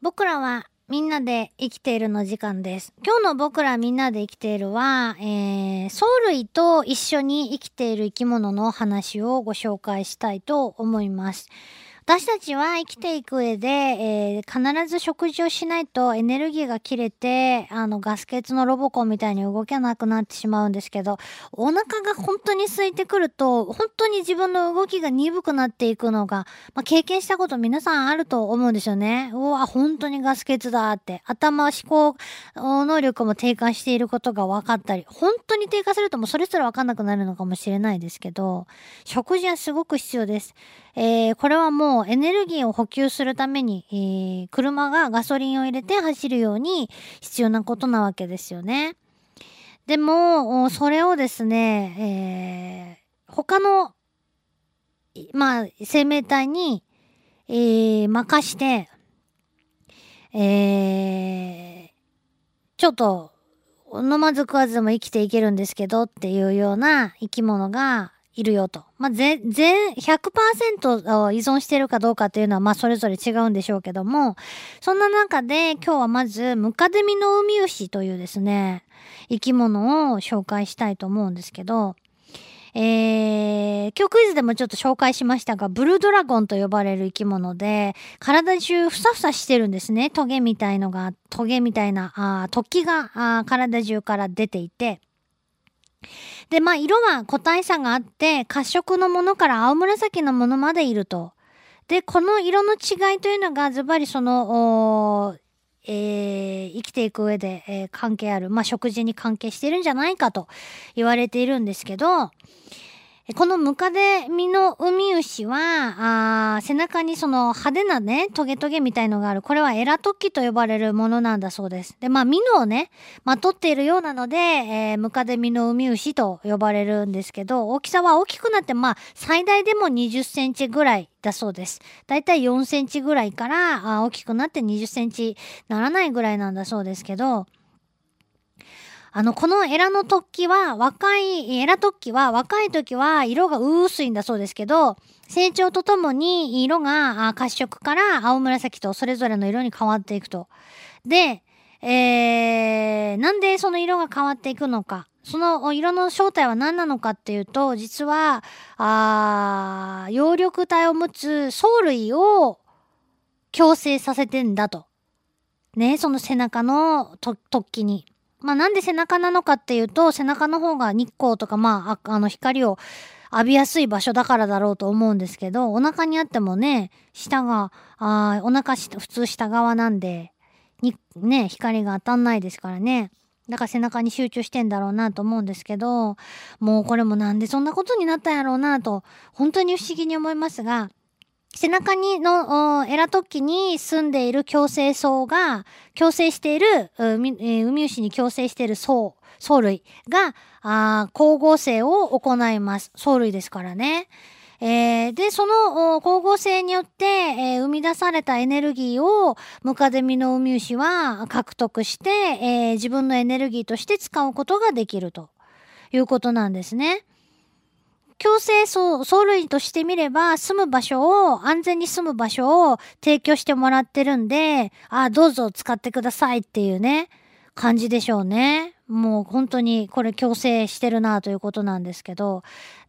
僕らはみんなで生きているの時間です。今日の僕らみんなで生きているは、えー、藻類と一緒に生きている生き物の話をご紹介したいと思います。私たちは生きていく上で、えー、必ず食事をしないとエネルギーが切れて、あの、ガス欠のロボコンみたいに動けなくなってしまうんですけど、お腹が本当に空いてくると、本当に自分の動きが鈍くなっていくのが、まあ、経験したこと皆さんあると思うんですよね。うわ、本当にガス欠だって。頭、思考能力も低下していることが分かったり、本当に低下するともうそれすら分かんなくなるのかもしれないですけど、食事はすごく必要です。えー、これはもうエネルギーを補給するために、えー、車がガソリンを入れて走るように必要なことなわけですよね。でも、それをですね、えー、他の、まあ、生命体に、えー、任して、えー、ちょっと、飲まず食わずでも生きていけるんですけどっていうような生き物がいるよと。まあ、全、全、100%依存してるかどうかっていうのは、まあ、それぞれ違うんでしょうけども、そんな中で今日はまず、ムカデミのウミウシというですね、生き物を紹介したいと思うんですけど、えー、今日クイズでもちょっと紹介しましたが、ブルードラゴンと呼ばれる生き物で、体中ふさふさしてるんですね。トゲみたいのが、トゲみたいな、あ突起があ体中から出ていて、で、まあ、色は個体差があって、褐色のものから青紫のものまでいると。で、この色の違いというのが、ズバリその、えー、生きていく上で、えー、関係ある、まあ、食事に関係してるんじゃないかと言われているんですけど、このムカデミのウミウシは、あ背中にその派手なね、トゲトゲみたいのがある。これはエラトッキと呼ばれるものなんだそうです。で、まあ、ミノをね、まとっているようなので、えー、ムカデミのウミウシと呼ばれるんですけど、大きさは大きくなって、まあ、最大でも20センチぐらいだそうです。だいたい4センチぐらいからあ大きくなって20センチならないぐらいなんだそうですけど、あの、このエラの突起は、若い、エラ突起は若い時は色が薄いんだそうですけど、成長とともに色が褐色から青紫とそれぞれの色に変わっていくと。で、えー、なんでその色が変わっていくのか。その色の正体は何なのかっていうと、実は、あ葉緑体を持つ藻類を共生させてんだと。ね、その背中の突起に。まあなんで背中なのかっていうと、背中の方が日光とかまあ、あの光を浴びやすい場所だからだろうと思うんですけど、お腹にあってもね、下が、あお腹普通下側なんで、に、ね、光が当たんないですからね。だから背中に集中してんだろうなと思うんですけど、もうこれもなんでそんなことになったんやろうなと、本当に不思議に思いますが、背中にの、エラ突起に住んでいる共生層が、共生している、海牛に共生している層、藻類が、あ光合成を行います。藻類ですからね。えー、で、その光合成によって、えー、生み出されたエネルギーをムカデミのウミウシは獲得して、えー、自分のエネルギーとして使うことができるということなんですね。強制層、藻類としてみれば、住む場所を、安全に住む場所を提供してもらってるんで、あ、どうぞ使ってくださいっていうね、感じでしょうね。もう本当にこれ強制してるなということなんですけど。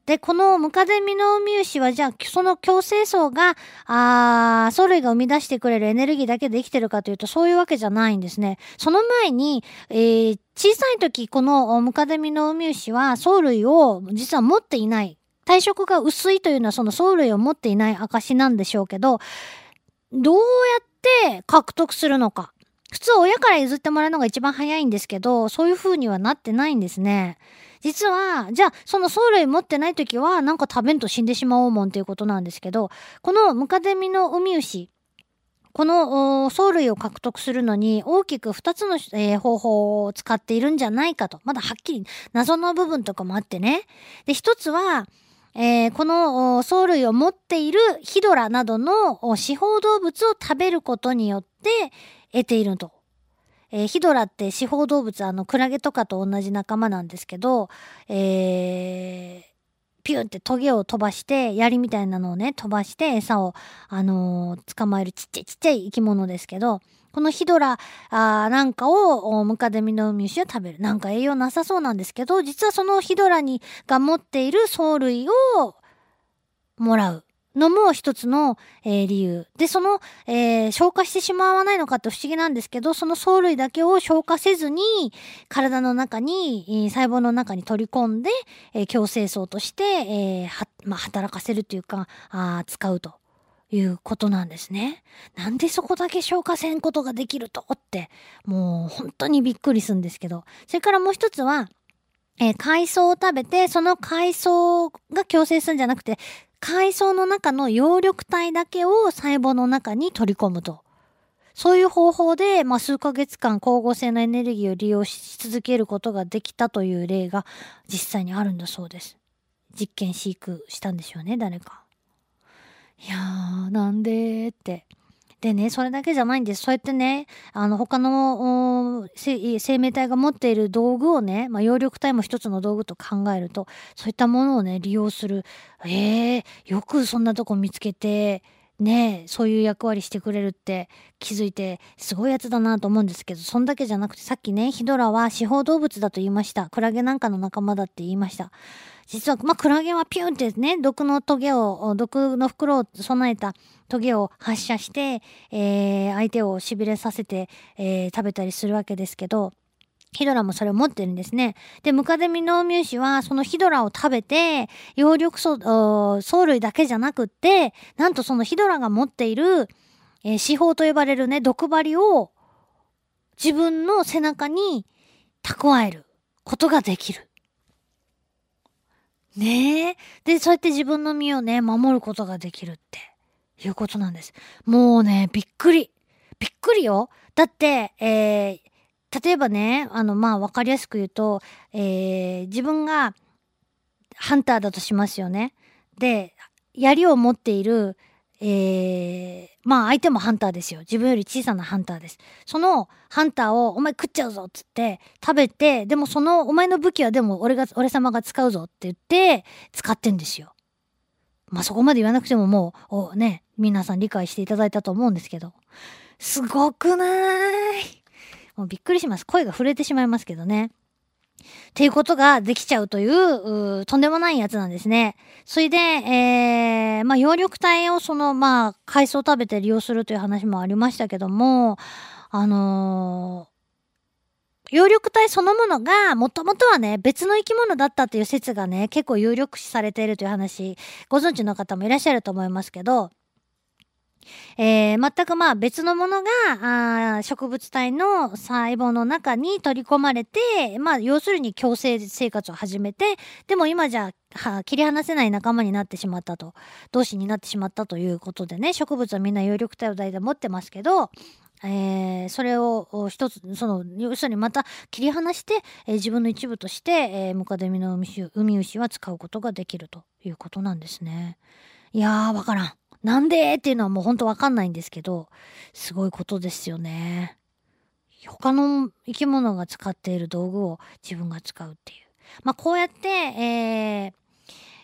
で、このムカデミノウミウシは、じゃあ、その共生層が、あ藻類が生み出してくれるエネルギーだけで生きてるかというと、そういうわけじゃないんですね。その前に、えー、小さい時、このムカデミノウミウシは、藻類を実は持っていない。体色が薄いというのはその藻類を持っていない証なんでしょうけど、どうやって獲得するのか。普通親から譲ってもらうのが一番早いんですけど、そういう風にはなってないんですね。実は、じゃあ、その藻類持ってない時は、なんか食べんと死んでしまおうもんっていうことなんですけど、このムカデミのウミウシ、この藻類を獲得するのに大きく2つの、えー、方法を使っているんじゃないかと。まだはっきり謎の部分とかもあってね。で、一つは、えー、この藻類を持っているヒドラなどの四方動物を食べることによって得ていると。えー、ヒドラって四方動物、あの、クラゲとかと同じ仲間なんですけど、えー、ピューってトゲを飛ばして、槍みたいなのをね、飛ばして餌を、あのー、捕まえるちっちゃいちっちゃい生き物ですけど、このヒドラあなんかをムカデミノウミウシは食べる。なんか栄養なさそうなんですけど、実はそのヒドラにが持っている藻類をもらう。のも一つの、えー、理由。で、その、えー、消化してしまわないのかって不思議なんですけど、その藻類だけを消化せずに、体の中に、細胞の中に取り込んで、えー、強制層として、えはまあ、働かせるというか、あ使うということなんですね。なんでそこだけ消化せんことができると？って、もう本当にびっくりするんですけど。それからもう一つは、えー、海藻を食べて、その海藻が強制するんじゃなくて、海藻の中の葉緑体だけを細胞の中に取り込むと。そういう方法で、まあ、数ヶ月間光合成のエネルギーを利用し続けることができたという例が実際にあるんだそうです。実験飼育したんでしょうね、誰か。いやー、なんでって。でね、それだけじゃないんです。そうやってね、あの、他の生命体が持っている道具をね、まあ、葉緑体も一つの道具と考えると、そういったものをね、利用する。えー、よくそんなとこ見つけて、ねえそういう役割してくれるって気づいてすごいやつだなと思うんですけどそんだけじゃなくてさっきねヒドラは四方動物だと言いました。クラゲなんかの仲間だって言いました。実はまあクラゲはピュンってね毒のトゲを毒の袋を備えたトゲを発射して、えー、相手をしびれさせて、えー、食べたりするわけですけどヒドラもそれを持ってるんですね。で、ムカデミノウミウシはそのヒドラを食べて、葉緑素、藻類だけじゃなくって、なんとそのヒドラが持っている、えー、四方と呼ばれるね、毒針を自分の背中に蓄えることができる。ねえ。で、そうやって自分の身をね、守ることができるっていうことなんです。もうね、びっくり。びっくりよ。だって、えー、例えばね、あの、まあ、わかりやすく言うと、えー、自分がハンターだとしますよね。で、槍を持っている、えー、まあ相手もハンターですよ。自分より小さなハンターです。そのハンターをお前食っちゃうぞっつって食べて、でもそのお前の武器はでも俺が、俺様が使うぞって言って使ってんですよ。まあそこまで言わなくてももう、ね、皆さん理解していただいたと思うんですけど。すごくない？もうびっくりします。声が震えてしまいますけどね。っていうことができちゃうという、うとんでもないやつなんですね。それで、えー、まあ、葉緑体をその、まあ、海藻を食べて利用するという話もありましたけども、あのー、葉緑体そのものが、もともとはね、別の生き物だったという説がね、結構有力視されているという話、ご存知の方もいらっしゃると思いますけど、えー、全くまあ別のものがあ植物体の細胞の中に取り込まれて、まあ要するに共生生活を始めて、でも今じゃは切り離せない仲間になってしまったと、同士になってしまったということでね、植物はみんな葉緑体を大体持ってますけど、えー、それを一つ、その、要するにまた切り離して、えー、自分の一部として、えー、ムカデミのウミウシは使うことができるということなんですね。いやー、わからん。なんで？っていうのはもうほんとわかんないんですけど、すごいことですよね。他の生き物が使っている道具を自分が使うっていう。まあこうやって、えー、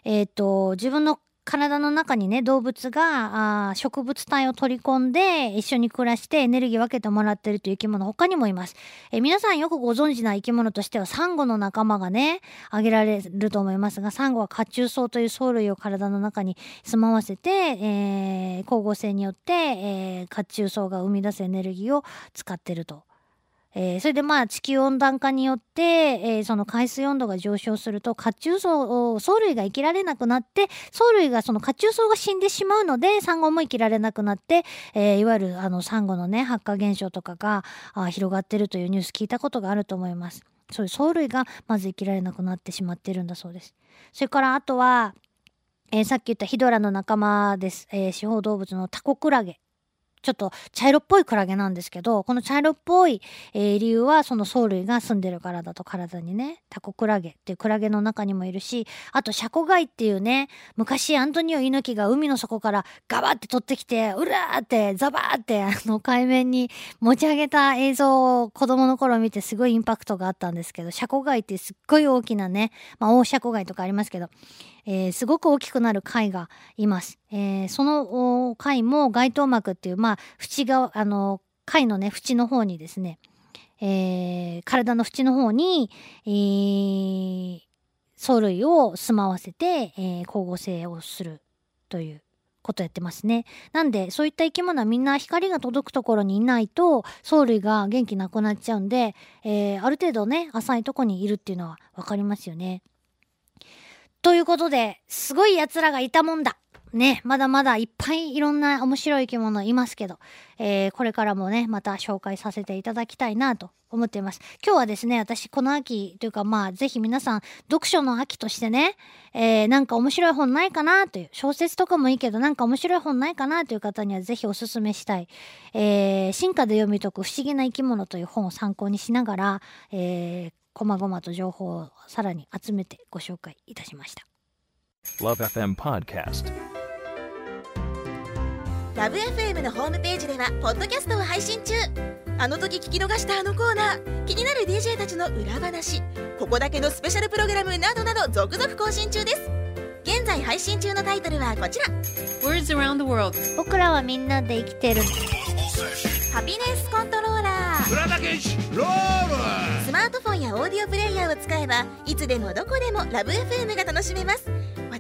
えっ、と、自分の体の中にね動物があ植物体を取り込んで一緒に暮らしてエネルギー分けてもらってるという生き物他にもいます、え皆さんよくご存知な生き物としてはサンゴの仲間がね挙げられると思いますがサンゴは褐虫藻という藻類を体の中に住まわせて、えー、光合成によって、えー、褐虫藻が生み出すエネルギーを使ってると。えー、それでまあ地球温暖化によって、えー、その海水温度が上昇すると褐虫藻藻類が生きられなくなって藻類がその褐虫藻が死んでしまうのでサンゴも生きられなくなって、えー、いわゆるあのサンゴのね発火現象とかがあ広がってるというニュース聞いたことがあると思います。そういう藻類がまず生きられなくなってしまってるんだそうです。それからあとは、えー、さっき言ったヒドラの仲間です。えー、四方動物のタコクラゲちょっと茶色っぽいクラゲなんですけど、この茶色っぽい、えー、理由はその藻類が住んでるからだと体にね、タコクラゲっていうクラゲの中にもいるし、あとシャコガイっていうね、昔アントニオ猪木が海の底からガバって取ってきて、うらーってザバーってあの海面に持ち上げた映像を子供の頃見てすごいインパクトがあったんですけど、シャコガイってすっごい大きなね、まあ大シャコガイとかありますけど、えー、すごく大きくなる貝がいます。えー、その貝も街頭膜っていう、まあ、縁が、あの、貝のね、縁の方にですね、えー、体の縁の方に、えー、藻類を住まわせて、えー、光合成をするということやってますね。なんで、そういった生き物はみんな光が届くところにいないと、藻類が元気なくなっちゃうんで、えー、ある程度ね、浅いとこにいるっていうのはわかりますよね。ということで、すごい奴らがいたもんだ。ね、まだまだいっぱいいろんな面白い生き物いますけど、えー、これからもね、また紹介させていただきたいなと思っています。今日はですね、私この秋というかまあぜひ皆さん読書の秋としてね、えー、なんか面白い本ないかなという、小説とかもいいけどなんか面白い本ないかなという方にはぜひおすすめしたい、えー、進化で読み解く不思議な生き物という本を参考にしながら、えー、こまごまと情報をさらに集めてご紹介いたしました。LoveFM Podcast LoveFM のホームページではポッドキャストを配信中。あの時聞き逃したあのコーナー。気になる DJ たちの裏話。ここだけのスペシャルプログラムなどなど続々更新中です。現在配信中のタイトルはこちら。Words around the world 僕らはみんなで生きてる。ハピネスコントローラー。スマートフォンやオーディオプレイヤーを使えばいつでもどこでもラブ f m が楽しめます